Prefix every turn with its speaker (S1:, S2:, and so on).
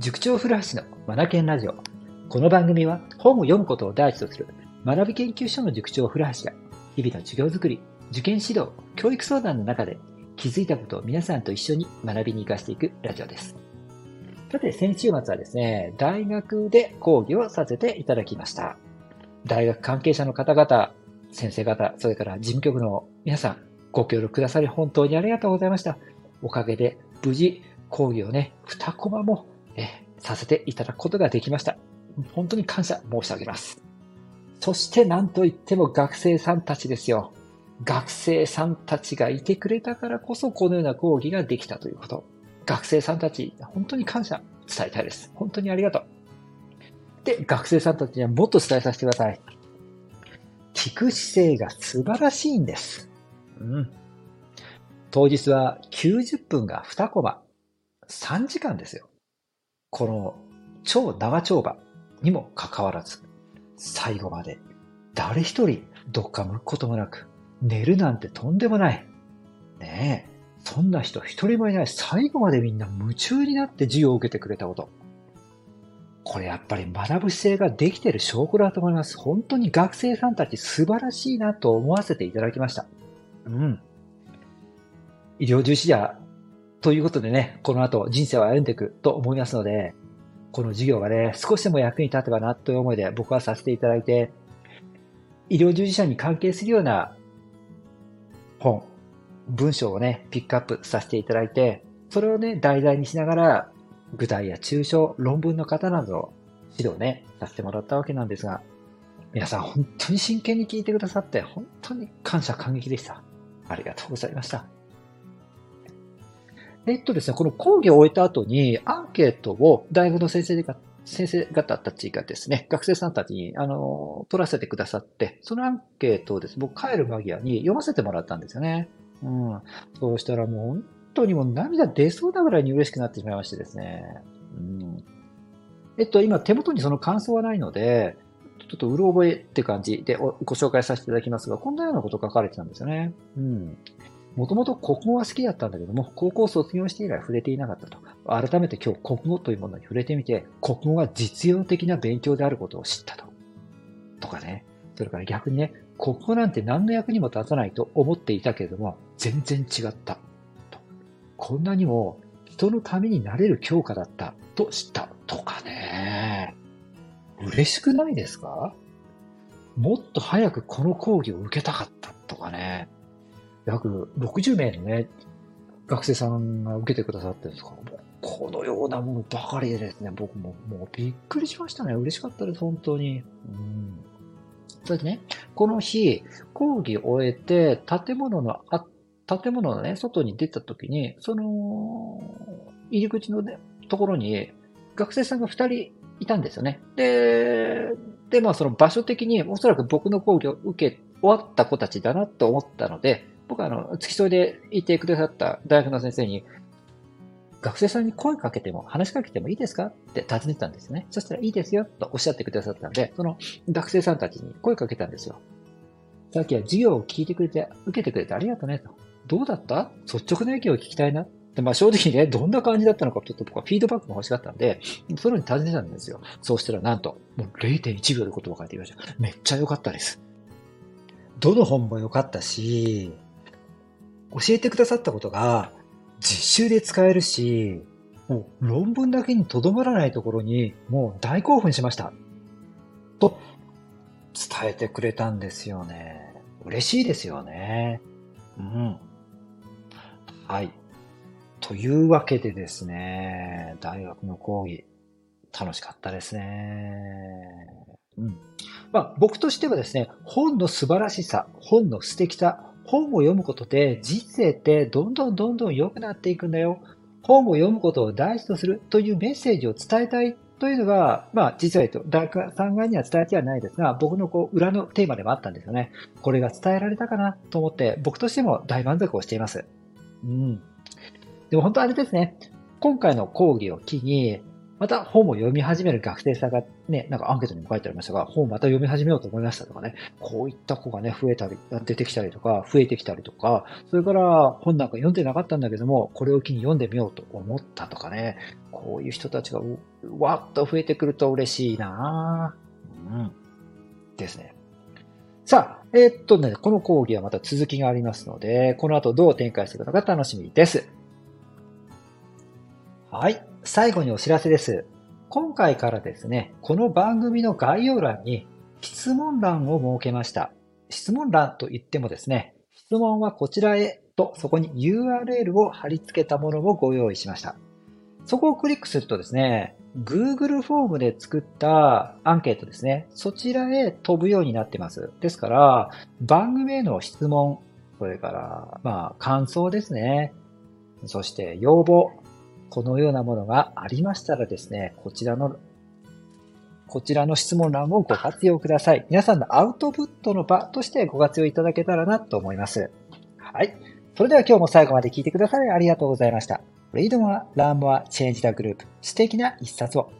S1: 塾長古橋のマナケンラジオ。この番組は本を読むことを第一とする学び研究所の塾長古橋が日々の授業づくり、受験指導、教育相談の中で気づいたことを皆さんと一緒に学びに活かしていくラジオです。さて、先週末はですね、大学で講義をさせていただきました。大学関係者の方々、先生方、それから事務局の皆さん、ご協力くださり本当にありがとうございました。おかげで無事講義をね、二コマもえさせていただくことができました。本当に感謝申し上げます。そして何といっても学生さんたちですよ。学生さんたちがいてくれたからこそこのような講義ができたということ。学生さんたち、本当に感謝伝えたいです。本当にありがとう。で、学生さんたちにはもっと伝えさせてください。聞く姿勢が素晴らしいんです。うん。当日は90分が2コマ。3時間ですよ。この超長丁場にもかかわらず、最後まで誰一人どっか向くこともなく、寝るなんてとんでもない。ねえ、そんな人一人もいない。最後までみんな夢中になって授業を受けてくれたこと。これやっぱり学ぶ姿勢ができてる証拠だと思います。本当に学生さんたち素晴らしいなと思わせていただきました。うん。医療従事者ということでね、この後人生を歩んでいくと思いますので、この授業がね、少しでも役に立てばなという思いで僕はさせていただいて、医療従事者に関係するような本、文章をね、ピックアップさせていただいて、それをね、題材にしながら、具体や抽象、論文の方などを指導ね、させてもらったわけなんですが、皆さん本当に真剣に聞いてくださって、本当に感謝感激でした。ありがとうございました。えっとですね、この講義を終えた後にアンケートを大学の先生が先生方たちがですね、学生さんたちに、あの、取らせてくださって、そのアンケートをですね、僕帰る間際に読ませてもらったんですよね。うん。そうしたらもう本当にもう涙出そうなぐらいに嬉しくなってしまいましてですね。うん。えっと、今手元にその感想はないので、ちょっとうろ覚えって感じでご紹介させていただきますが、こんなようなこと書かれてたんですよね。うん。もともと国語は好きだったんだけども、高校卒業して以来触れていなかったと。改めて今日国語というものに触れてみて、国語が実用的な勉強であることを知ったと。とかね。それから逆にね、国語なんて何の役にも立たないと思っていたけれども、全然違った。とこんなにも人のためになれる教科だったと知った。とかね。嬉しくないですか？もっと早くこの講義を受けたかったとかね。約60名のね、学生さんが受けてくださってるんですか、このようなものばかりでですね、僕ももうびっくりしましたね。嬉しかったです、本当に。うん。それでね、この日、講義を終えて、建物の、あ、建物のね、外に出た時に、その、入り口の、ね、ところに、学生さんが2人いたんですよね。で、で、まあその場所的におそらく僕の講義を受けて終わった子たちだなと思ったので、僕はあの、付き添いでいてくださった大学の先生に、学生さんに声かけても、話しかけてもいいですかって尋ねたんですね。そしたらいいですよとおっしゃってくださったんで、その学生さんたちに声かけたんですよ。さっきは授業を聞いてくれて、受けてくれてありがとうねと。どうだった？率直な意見を聞きたいな。でまあ正直ね、どんな感じだったのかちょっと僕はフィードバックも欲しかったんで、そのように尋ねたんですよ。そうしたらなんと、もう0.1秒で言葉書いていました。めっちゃ良かったです。どの本も良かったし、教えてくださったことが実習で使えるし、もう論文だけにとどまらないところにもう大興奮しました。と伝えてくれたんですよね。嬉しいですよね。うん。はい。というわけでですね、大学の講義、楽しかったですね。うん。まあ、僕としてはですね、本の素晴らしさ、本の素敵さ、本を読むことで人生ってどんどんどんどん良くなっていくんだよ。本を読むことを大事とするというメッセージを伝えたいというのが、まあ実は言うと、大学さん側には伝えてはないですが、僕のこう裏のテーマでもあったんですよね。これが伝えられたかなと思って、僕としても大満足をしています。うん。でも本当あれですね。今回の講義を機に、また本を読み始める学生さんがね、なんかアンケートにも書いてありましたが、本をまた読み始めようと思いましたとかね、こういった子がね、増えたり、出てきたりとか、増えてきたりとか、それから本なんか読んでなかったんだけども、これを機に読んでみようと思ったとかね、こういう人たちがわっと増えてくると嬉しいなぁうん。ですね。さあ、えー、っとね、この講義はまた続きがありますので、この後どう展開していくのか楽しみです。はい。最後にお知らせです。今回からですね、この番組の概要欄に質問欄を設けました。質問欄といってもですね、質問はこちらへとそこに URL を貼り付けたものをご用意しました。そこをクリックするとですね、Google フォームで作ったアンケートですね。そちらへ飛ぶようになってます。ですから、番組への質問、それから、まあ、感想ですね。そして要望、このようなものがありましたらですね、こちらの、こちらの質問欄をご活用ください。皆さんのアウトプットの場としてご活用いただけたらなと思います。はい。それでは今日も最後まで聞いてくださりありがとうございました。Read more, learn more, change the group. 素敵な一冊を。